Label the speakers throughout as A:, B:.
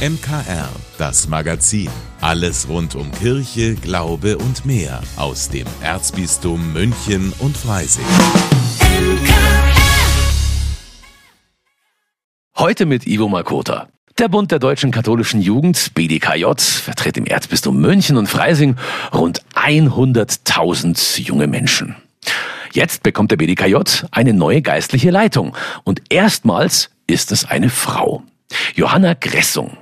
A: MKR, das Magazin. Alles rund um Kirche, Glaube und mehr aus dem Erzbistum München und Freising.
B: Heute mit Ivo Makota. Der Bund der deutschen katholischen Jugend, BDKJ, vertritt im Erzbistum München und Freising rund 100.000 junge Menschen. Jetzt bekommt der BDKJ eine neue geistliche Leitung und erstmals ist es eine Frau. Johanna Gressung.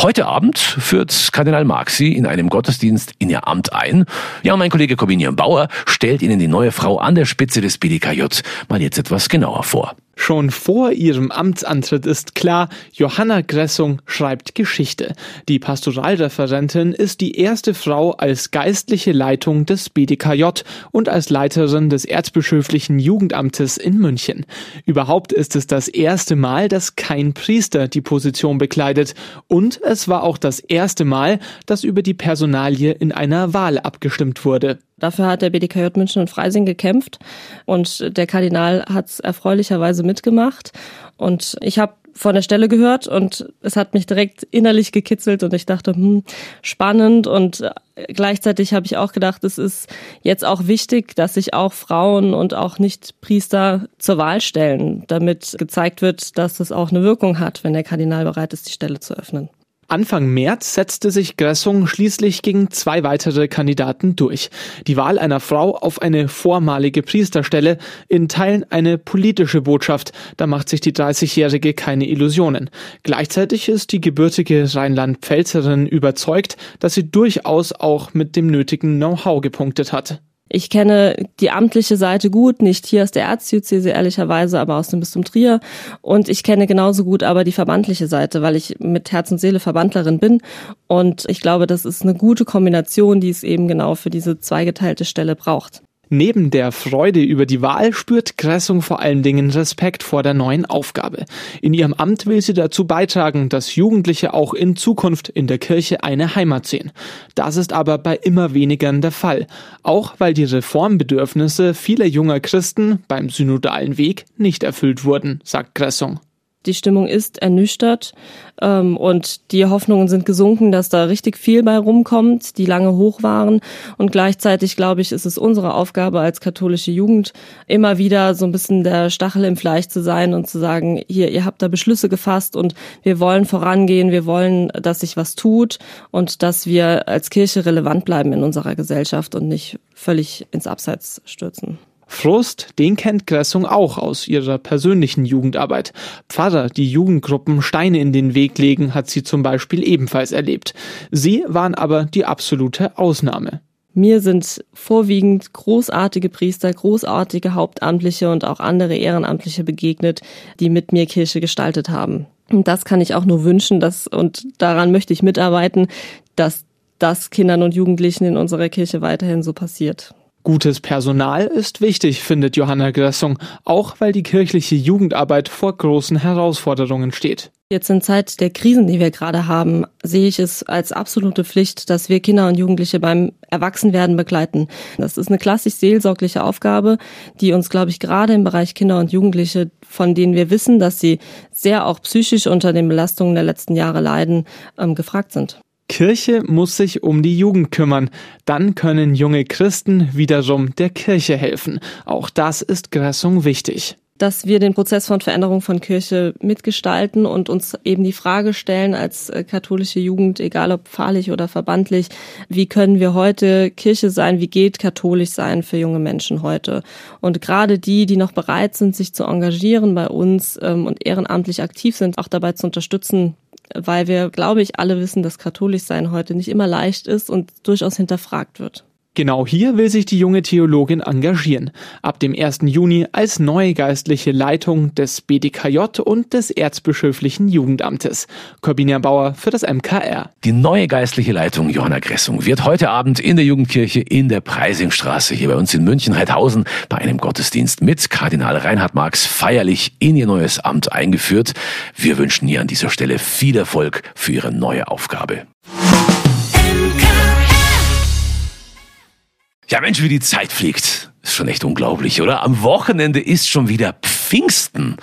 B: Heute Abend führt Kardinal Marxi in einem Gottesdienst in ihr Amt ein. Ja, mein Kollege Corbinian Bauer stellt Ihnen die neue Frau an der Spitze des BDKJ mal jetzt etwas genauer vor.
C: Schon vor ihrem Amtsantritt ist klar, Johanna Gressung schreibt Geschichte. Die Pastoralreferentin ist die erste Frau als geistliche Leitung des BDKJ und als Leiterin des erzbischöflichen Jugendamtes in München. Überhaupt ist es das erste Mal, dass kein Priester die Position bekleidet und es war auch das erste Mal, dass über die Personalie in einer Wahl abgestimmt wurde.
D: Dafür hat der BDKJ München und Freising gekämpft und der Kardinal hat es erfreulicherweise mitgemacht. Und ich habe von der Stelle gehört und es hat mich direkt innerlich gekitzelt und ich dachte, hm, spannend und gleichzeitig habe ich auch gedacht, es ist jetzt auch wichtig, dass sich auch Frauen und auch nicht Priester zur Wahl stellen, damit gezeigt wird, dass es auch eine Wirkung hat, wenn der Kardinal bereit ist, die Stelle zu öffnen.
C: Anfang März setzte sich Gressung schließlich gegen zwei weitere Kandidaten durch. Die Wahl einer Frau auf eine vormalige Priesterstelle, in Teilen eine politische Botschaft, da macht sich die 30-Jährige keine Illusionen. Gleichzeitig ist die gebürtige Rheinland-Pfälzerin überzeugt, dass sie durchaus auch mit dem nötigen Know-how gepunktet hat.
D: Ich kenne die amtliche Seite gut, nicht hier aus der Erzdiözese ehrlicherweise, aber aus dem Bistum Trier. Und ich kenne genauso gut aber die verbandliche Seite, weil ich mit Herz und Seele Verbandlerin bin. Und ich glaube, das ist eine gute Kombination, die es eben genau für diese zweigeteilte Stelle braucht.
C: Neben der Freude über die Wahl spürt Gressung vor allen Dingen Respekt vor der neuen Aufgabe. In ihrem Amt will sie dazu beitragen, dass Jugendliche auch in Zukunft in der Kirche eine Heimat sehen. Das ist aber bei immer wenigern der Fall, auch weil die Reformbedürfnisse vieler junger Christen beim synodalen Weg nicht erfüllt wurden, sagt Gressung.
D: Die Stimmung ist ernüchtert ähm, und die Hoffnungen sind gesunken, dass da richtig viel bei rumkommt, die lange hoch waren. Und gleichzeitig, glaube ich, ist es unsere Aufgabe als katholische Jugend, immer wieder so ein bisschen der Stachel im Fleisch zu sein und zu sagen, hier, ihr habt da Beschlüsse gefasst und wir wollen vorangehen, wir wollen, dass sich was tut und dass wir als Kirche relevant bleiben in unserer Gesellschaft und nicht völlig ins Abseits stürzen.
C: Frust, den kennt Gressung auch aus ihrer persönlichen Jugendarbeit. Pfarrer, die Jugendgruppen Steine in den Weg legen, hat sie zum Beispiel ebenfalls erlebt. Sie waren aber die absolute Ausnahme.
D: Mir sind vorwiegend großartige Priester, großartige Hauptamtliche und auch andere Ehrenamtliche begegnet, die mit mir Kirche gestaltet haben. Und das kann ich auch nur wünschen, dass, und daran möchte ich mitarbeiten, dass das Kindern und Jugendlichen in unserer Kirche weiterhin so passiert.
C: Gutes Personal ist wichtig, findet Johanna Gressung, auch weil die kirchliche Jugendarbeit vor großen Herausforderungen steht.
D: Jetzt in Zeit der Krisen, die wir gerade haben, sehe ich es als absolute Pflicht, dass wir Kinder und Jugendliche beim Erwachsenwerden begleiten. Das ist eine klassisch seelsorgliche Aufgabe, die uns, glaube ich, gerade im Bereich Kinder und Jugendliche, von denen wir wissen, dass sie sehr auch psychisch unter den Belastungen der letzten Jahre leiden, ähm, gefragt sind.
C: Kirche muss sich um die Jugend kümmern. Dann können junge Christen wiederum der Kirche helfen. Auch das ist Gressung wichtig
D: dass wir den Prozess von Veränderung von Kirche mitgestalten und uns eben die Frage stellen als äh, katholische Jugend, egal ob pfarrlich oder verbandlich, wie können wir heute Kirche sein, wie geht katholisch sein für junge Menschen heute? Und gerade die, die noch bereit sind, sich zu engagieren bei uns ähm, und ehrenamtlich aktiv sind, auch dabei zu unterstützen, weil wir, glaube ich, alle wissen, dass katholisch sein heute nicht immer leicht ist und durchaus hinterfragt wird.
C: Genau hier will sich die junge Theologin engagieren. Ab dem 1. Juni als neue geistliche Leitung des BDKJ und des Erzbischöflichen Jugendamtes. Corbinian Bauer für das MKR.
B: Die neue geistliche Leitung Johanna Gressung wird heute Abend in der Jugendkirche in der Preisingstraße hier bei uns in München-Heidhausen bei einem Gottesdienst mit Kardinal Reinhard Marx feierlich in ihr neues Amt eingeführt. Wir wünschen ihr an dieser Stelle viel Erfolg für ihre neue Aufgabe. Ja, Mensch, wie die Zeit fliegt. Ist schon echt unglaublich, oder? Am Wochenende ist schon wieder Pfingsten.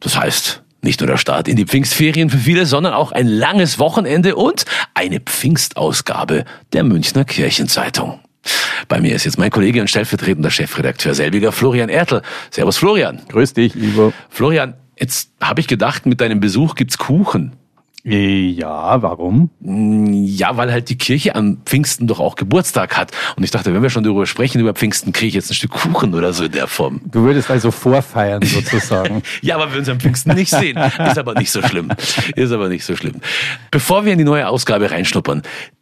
B: Das heißt, Nicht nur der Start in die Pfingstferien für viele, sondern auch ein langes Wochenende und eine Pfingstausgabe der Münchner Kirchenzeitung. Bei mir ist jetzt mein Kollege und stellvertretender Chefredakteur selbiger Florian Ertl. Servus Florian.
E: Grüß dich, Ivo.
B: Florian, jetzt habe ich gedacht, mit deinem Besuch gibt's Kuchen.
E: Ja, warum?
B: Ja, weil halt die Kirche am Pfingsten doch auch Geburtstag hat. Und ich dachte, wenn wir schon darüber sprechen, über Pfingsten, kriege ich jetzt ein Stück Kuchen oder so in der Form.
E: Du würdest also vorfeiern sozusagen.
B: ja, aber wir uns am Pfingsten nicht sehen. Ist aber nicht so schlimm. Ist aber nicht so schlimm. Bevor wir in die neue Ausgabe reinschnuppern,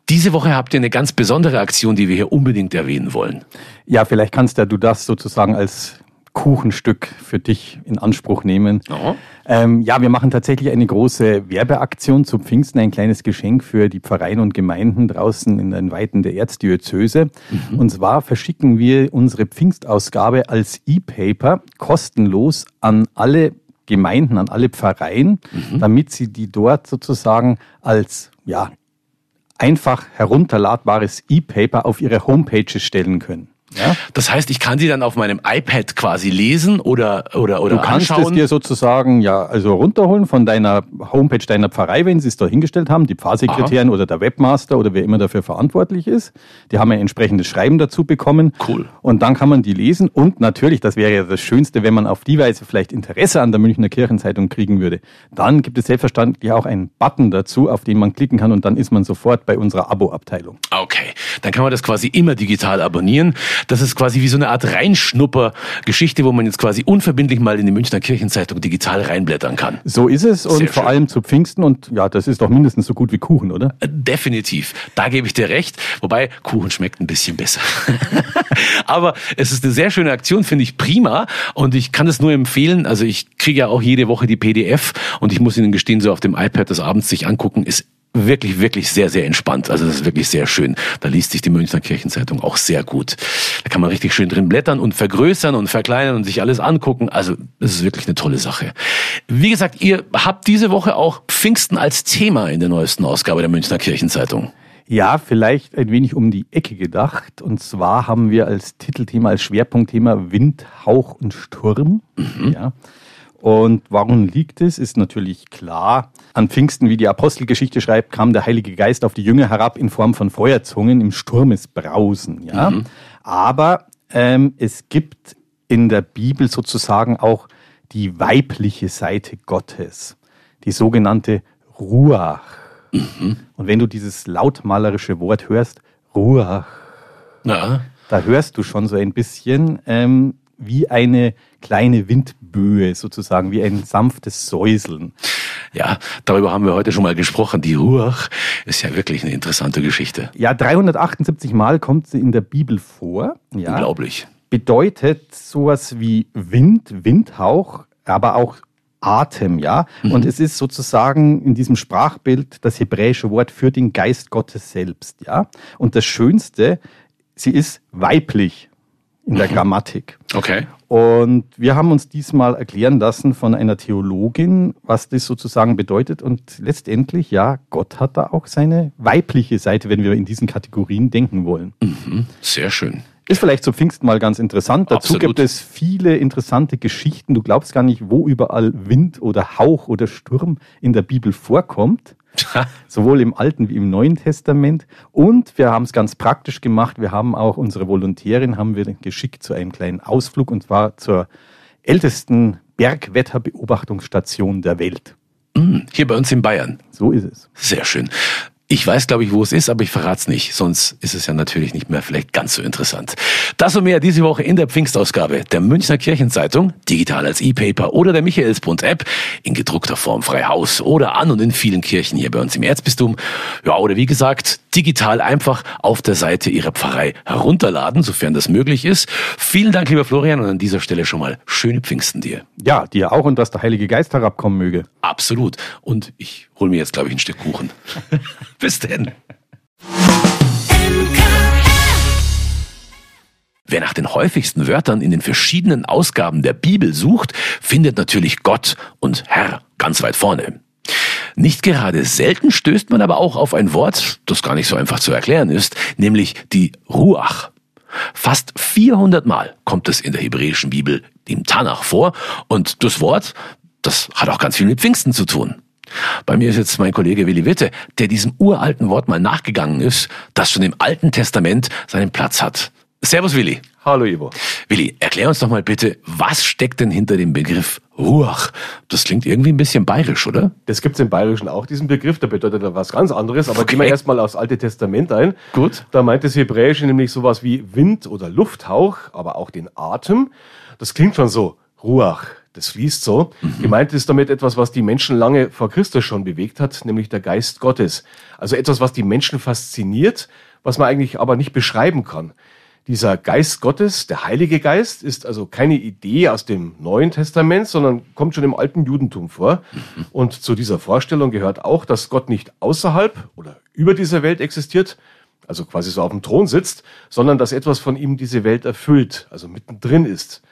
B: diese Woche habt ihr eine ganz besondere Aktion, die wir hier unbedingt erwähnen wollen.
E: Ja, vielleicht kannst ja du das sozusagen als Kuchenstück für dich in Anspruch nehmen. Oh. Ähm, ja, wir machen tatsächlich eine große Werbeaktion zu Pfingsten, ein kleines Geschenk für die Pfarreien und Gemeinden draußen in den Weiten der Erzdiözese. Mhm. Und zwar verschicken wir unsere Pfingstausgabe als E-Paper kostenlos an alle Gemeinden, an alle Pfarreien, mhm. damit sie die dort sozusagen als ja, einfach herunterladbares E-Paper auf ihre Homepages stellen können.
B: Ja? Das heißt, ich kann die dann auf meinem iPad quasi lesen oder oder oder
E: Du kannst anschauen. es dir sozusagen ja also runterholen von deiner Homepage deiner Pfarrei, wenn sie es da hingestellt haben, die Pfarrsekretärin Aha. oder der Webmaster oder wer immer dafür verantwortlich ist. Die haben ein entsprechendes Schreiben dazu bekommen.
B: Cool.
E: Und dann kann man die lesen und natürlich, das wäre ja das Schönste, wenn man auf die Weise vielleicht Interesse an der Münchner Kirchenzeitung kriegen würde. Dann gibt es selbstverständlich auch einen Button dazu, auf den man klicken kann und dann ist man sofort bei unserer Abo-Abteilung.
B: Okay, dann kann man das quasi immer digital abonnieren. Das ist quasi wie so eine Art Reinschnupper-Geschichte, wo man jetzt quasi unverbindlich mal in die Münchner Kirchenzeitung digital reinblättern kann.
E: So ist es und Sehr vor schön. allem zu Pfingsten und ja, das ist doch mindestens so gut wie Kuchen, oder?
B: Äh, definitiv. Da gebe ich dir recht. Wobei Kuchen schmeckt ein bisschen besser. Aber es ist eine sehr schöne Aktion, finde ich prima und ich kann es nur empfehlen. Also ich kriege ja auch jede Woche die PDF und ich muss Ihnen gestehen, so auf dem iPad das abends sich angucken, ist wirklich, wirklich sehr, sehr entspannt. Also das ist wirklich sehr schön. Da liest sich die Münchner Kirchenzeitung auch sehr gut. Da kann man richtig schön drin blättern und vergrößern und verkleinern und sich alles angucken. Also das ist wirklich eine tolle Sache. Wie gesagt, ihr habt diese Woche auch Pfingsten als Thema in der neuesten Ausgabe der Münchner Kirchenzeitung.
E: Ja, vielleicht ein wenig um die Ecke gedacht. Und zwar haben wir als Titelthema, als Schwerpunktthema Wind, Hauch und Sturm. Mhm. Ja. Und warum liegt es, ist natürlich klar. An Pfingsten, wie die Apostelgeschichte schreibt, kam der Heilige Geist auf die Jünger herab in Form von Feuerzungen im Sturmesbrausen. Ja? Mhm. Aber ähm, es gibt in der Bibel sozusagen auch die weibliche Seite Gottes, die sogenannte Ruach. Mhm. Und wenn du dieses lautmalerische Wort hörst, Ruach, ja. da hörst du schon so ein bisschen ähm, wie eine kleine Windböe sozusagen, wie ein sanftes Säuseln.
B: Ja, darüber haben wir heute schon mal gesprochen. Die Ruach ist ja wirklich eine interessante Geschichte.
E: Ja, 378 Mal kommt sie in der Bibel vor. Ja.
B: Unglaublich.
E: Bedeutet sowas wie Wind, Windhauch, aber auch Atem, ja. Mhm. Und es ist sozusagen in diesem Sprachbild das hebräische Wort für den Geist Gottes selbst, ja. Und das Schönste, sie ist weiblich in der Grammatik.
B: Okay.
E: Und wir haben uns diesmal erklären lassen von einer Theologin, was das sozusagen bedeutet. Und letztendlich, ja, Gott hat da auch seine weibliche Seite, wenn wir in diesen Kategorien denken wollen.
B: Mhm. Sehr schön.
E: Ist vielleicht zu Pfingsten mal ganz interessant. Dazu Absolut. gibt es viele interessante Geschichten. Du glaubst gar nicht, wo überall Wind oder Hauch oder Sturm in der Bibel vorkommt. sowohl im Alten wie im Neuen Testament. Und wir haben es ganz praktisch gemacht. Wir haben auch unsere Volontärin haben wir geschickt zu einem kleinen Ausflug und zwar zur ältesten Bergwetterbeobachtungsstation der Welt.
B: Mm, hier bei uns in Bayern.
E: So ist es.
B: Sehr schön. Ich weiß, glaube ich, wo es ist, aber ich verrate es nicht. Sonst ist es ja natürlich nicht mehr vielleicht ganz so interessant. Das und mehr diese Woche in der Pfingstausgabe der Münchner Kirchenzeitung, digital als E-Paper oder der Michaelsbund-App, in gedruckter Form frei Haus oder an und in vielen Kirchen hier bei uns im Erzbistum. Ja, oder wie gesagt, digital einfach auf der Seite Ihrer Pfarrei herunterladen, sofern das möglich ist. Vielen Dank, lieber Florian, und an dieser Stelle schon mal schöne Pfingsten dir.
E: Ja, dir auch und dass der Heilige Geist herabkommen möge.
B: Absolut. Und ich hole mir jetzt, glaube ich, ein Stück Kuchen. Bis denn. Wer nach den häufigsten Wörtern in den verschiedenen Ausgaben der Bibel sucht, findet natürlich Gott und Herr ganz weit vorne. Nicht gerade selten stößt man aber auch auf ein Wort, das gar nicht so einfach zu erklären ist, nämlich die Ruach. Fast 400 Mal kommt es in der hebräischen Bibel im Tanach vor und das Wort das hat auch ganz viel mit Pfingsten zu tun. Bei mir ist jetzt mein Kollege Willi Witte, der diesem uralten Wort mal nachgegangen ist, das schon im Alten Testament seinen Platz hat. Servus Willi.
F: Hallo Ivo.
B: Willi, erklär uns doch mal bitte, was steckt denn hinter dem Begriff Ruach? Das klingt irgendwie ein bisschen bayerisch, oder?
F: Das gibt's im Bayerischen auch, diesen Begriff, der bedeutet was ganz anderes, aber okay. gehen wir erstmal aufs Alte Testament ein.
B: Gut.
F: Da meint das Hebräische nämlich sowas wie Wind oder Lufthauch, aber auch den Atem. Das klingt schon so, Ruach, das fließt so. Mhm. Gemeint ist damit etwas, was die Menschen lange vor Christus schon bewegt hat, nämlich der Geist Gottes. Also etwas, was die Menschen fasziniert, was man eigentlich aber nicht beschreiben kann. Dieser Geist Gottes, der Heilige Geist, ist also keine Idee aus dem Neuen Testament, sondern kommt schon im alten Judentum vor. Mhm. Und zu dieser Vorstellung gehört auch, dass Gott nicht außerhalb oder über dieser Welt existiert, also quasi so auf dem Thron sitzt, sondern dass etwas von ihm diese Welt erfüllt, also mittendrin ist.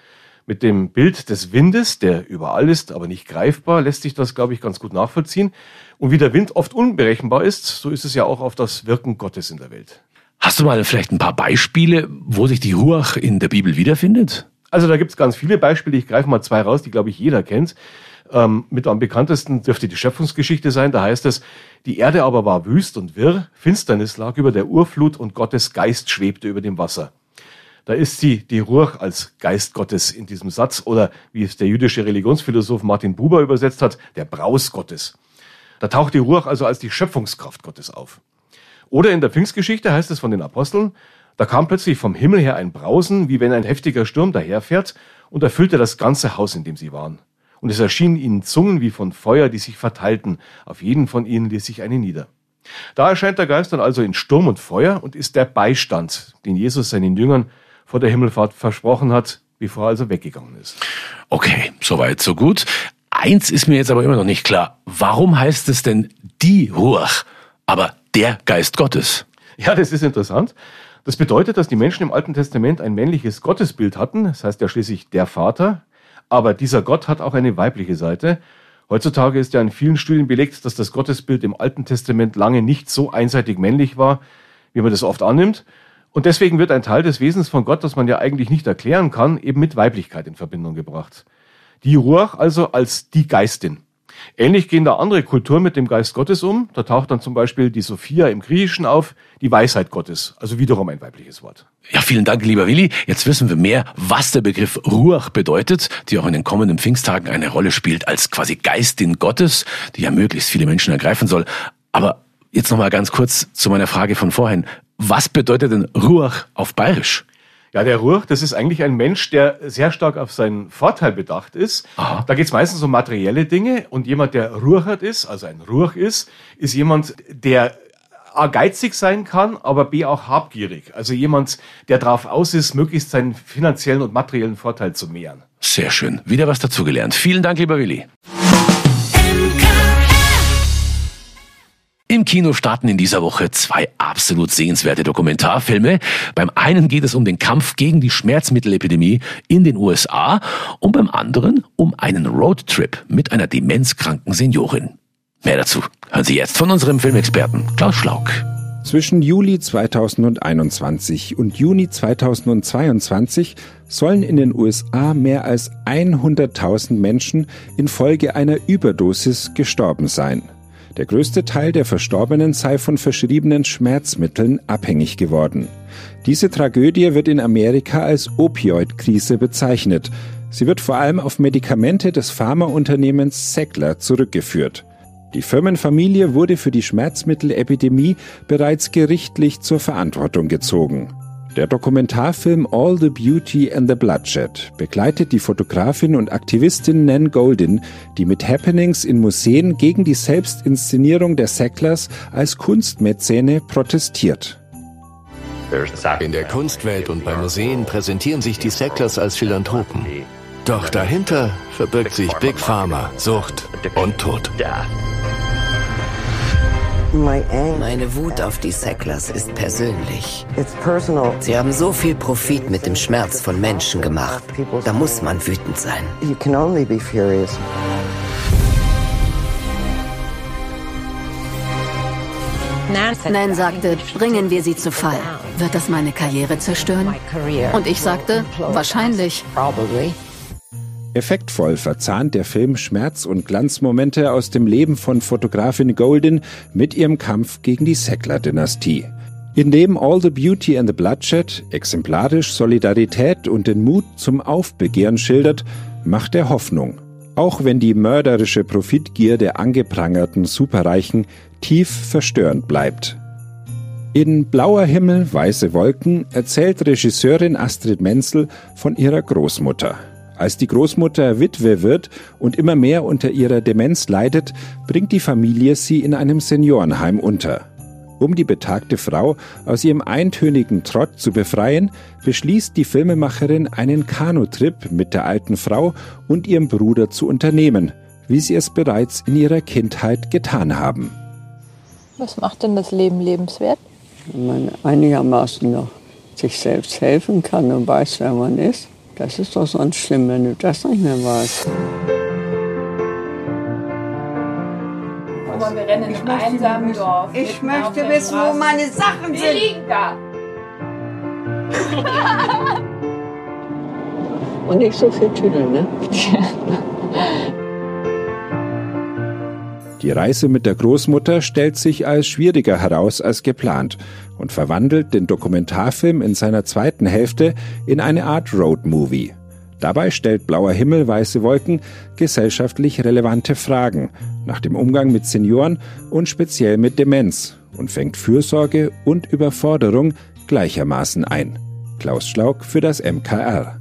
F: Mit dem Bild des Windes, der überall ist, aber nicht greifbar, lässt sich das, glaube ich, ganz gut nachvollziehen. Und wie der Wind oft unberechenbar ist, so ist es ja auch auf das Wirken Gottes in der Welt.
B: Hast du mal vielleicht ein paar Beispiele, wo sich die Ruach in der Bibel wiederfindet?
F: Also da gibt es ganz viele Beispiele. Ich greife mal zwei raus, die, glaube ich, jeder kennt. Ähm, mit am bekanntesten dürfte die Schöpfungsgeschichte sein. Da heißt es, die Erde aber war wüst und wirr, Finsternis lag über der Urflut und Gottes Geist schwebte über dem Wasser. Da ist sie, die Ruach, als Geist Gottes in diesem Satz oder wie es der jüdische Religionsphilosoph Martin Buber übersetzt hat, der Braus Gottes. Da taucht die Ruach also als die Schöpfungskraft Gottes auf. Oder in der Pfingstgeschichte heißt es von den Aposteln, da kam plötzlich vom Himmel her ein Brausen, wie wenn ein heftiger Sturm daherfährt, und erfüllte das ganze Haus, in dem sie waren. Und es erschienen ihnen Zungen wie von Feuer, die sich verteilten. Auf jeden von ihnen ließ sich eine nieder. Da erscheint der Geist dann also in Sturm und Feuer und ist der Beistand, den Jesus seinen Jüngern vor der Himmelfahrt versprochen hat, bevor er also weggegangen ist.
B: Okay, soweit, so gut. Eins ist mir jetzt aber immer noch nicht klar. Warum heißt es denn die Ruach? Aber der Geist Gottes.
F: Ja, das ist interessant. Das bedeutet, dass die Menschen im Alten Testament ein männliches Gottesbild hatten. Das heißt ja schließlich der Vater. Aber dieser Gott hat auch eine weibliche Seite. Heutzutage ist ja in vielen Studien belegt, dass das Gottesbild im Alten Testament lange nicht so einseitig männlich war, wie man das oft annimmt. Und deswegen wird ein Teil des Wesens von Gott, das man ja eigentlich nicht erklären kann, eben mit Weiblichkeit in Verbindung gebracht. Die Ruach also als die Geistin. Ähnlich gehen da andere Kulturen mit dem Geist Gottes um. Da taucht dann zum Beispiel die Sophia im Griechischen auf, die Weisheit Gottes, also wiederum ein weibliches Wort.
B: Ja, vielen Dank, lieber Willi. Jetzt wissen wir mehr, was der Begriff Ruach bedeutet, die auch in den kommenden Pfingsttagen eine Rolle spielt als quasi Geistin Gottes, die ja möglichst viele Menschen ergreifen soll. Aber jetzt nochmal ganz kurz zu meiner Frage von vorhin. Was bedeutet denn Ruach auf Bayerisch?
F: Ja, der Ruch, das ist eigentlich ein Mensch, der sehr stark auf seinen Vorteil bedacht ist. Aha. Da geht es meistens um materielle Dinge und jemand, der Ruchert ist, also ein Ruch ist, ist jemand, der A geizig sein kann, aber B auch habgierig. Also jemand, der darauf aus ist, möglichst seinen finanziellen und materiellen Vorteil zu mehren.
B: Sehr schön. Wieder was dazugelernt. Vielen Dank, lieber Willi. Im Kino starten in dieser Woche zwei absolut sehenswerte Dokumentarfilme. Beim einen geht es um den Kampf gegen die Schmerzmittelepidemie in den USA und beim anderen um einen Roadtrip mit einer demenzkranken Seniorin. Mehr dazu hören Sie jetzt von unserem Filmexperten Klaus Schlauk.
G: Zwischen Juli 2021 und Juni 2022 sollen in den USA mehr als 100.000 Menschen infolge einer Überdosis gestorben sein. Der größte Teil der Verstorbenen sei von verschriebenen Schmerzmitteln abhängig geworden. Diese Tragödie wird in Amerika als Opioid-Krise bezeichnet. Sie wird vor allem auf Medikamente des Pharmaunternehmens Sackler zurückgeführt. Die Firmenfamilie wurde für die Schmerzmittelepidemie bereits gerichtlich zur Verantwortung gezogen. Der Dokumentarfilm All the Beauty and the Bloodshed begleitet die Fotografin und Aktivistin Nan Goldin, die mit Happenings in Museen gegen die Selbstinszenierung der Sacklers als Kunstmäzene protestiert.
H: In der Kunstwelt und bei Museen präsentieren sich die Sacklers als Philanthropen. Doch dahinter verbirgt sich Big Pharma, Sucht und Tod.
I: Meine Wut auf die Sacklers ist persönlich. Sie haben so viel Profit mit dem Schmerz von Menschen gemacht. Da muss man wütend sein.
J: Nan sagte, bringen wir sie zu Fall. Wird das meine Karriere zerstören? Und ich sagte, wahrscheinlich.
G: Effektvoll verzahnt der Film Schmerz- und Glanzmomente aus dem Leben von Fotografin Golden mit ihrem Kampf gegen die Sackler-Dynastie. Indem All the Beauty and the Bloodshed exemplarisch Solidarität und den Mut zum Aufbegehren schildert, macht er Hoffnung. Auch wenn die mörderische Profitgier der angeprangerten Superreichen tief verstörend bleibt. In Blauer Himmel, weiße Wolken erzählt Regisseurin Astrid Menzel von ihrer Großmutter. Als die Großmutter Witwe wird und immer mehr unter ihrer Demenz leidet, bringt die Familie sie in einem Seniorenheim unter. Um die betagte Frau aus ihrem eintönigen Trott zu befreien, beschließt die Filmemacherin einen Kanutrip mit der alten Frau und ihrem Bruder zu unternehmen, wie sie es bereits in ihrer Kindheit getan haben.
K: Was macht denn das Leben lebenswert?
L: Wenn man einigermaßen noch sich selbst helfen kann und weiß, wer man ist. Das ist doch sonst schlimm, wenn du das nicht mehr weißt.
K: wir rennen in einem einsamen Dorf.
L: Ich möchte wissen, wo meine Sachen
K: Die
L: sind.
K: liegen da.
L: Und nicht so viel Tüdeln, ne?
G: Die Reise mit der Großmutter stellt sich als schwieriger heraus als geplant und verwandelt den Dokumentarfilm in seiner zweiten Hälfte in eine Art Roadmovie. Dabei stellt Blauer Himmel, weiße Wolken gesellschaftlich relevante Fragen nach dem Umgang mit Senioren und speziell mit Demenz und fängt Fürsorge und Überforderung gleichermaßen ein. Klaus Schlauk für das MKR.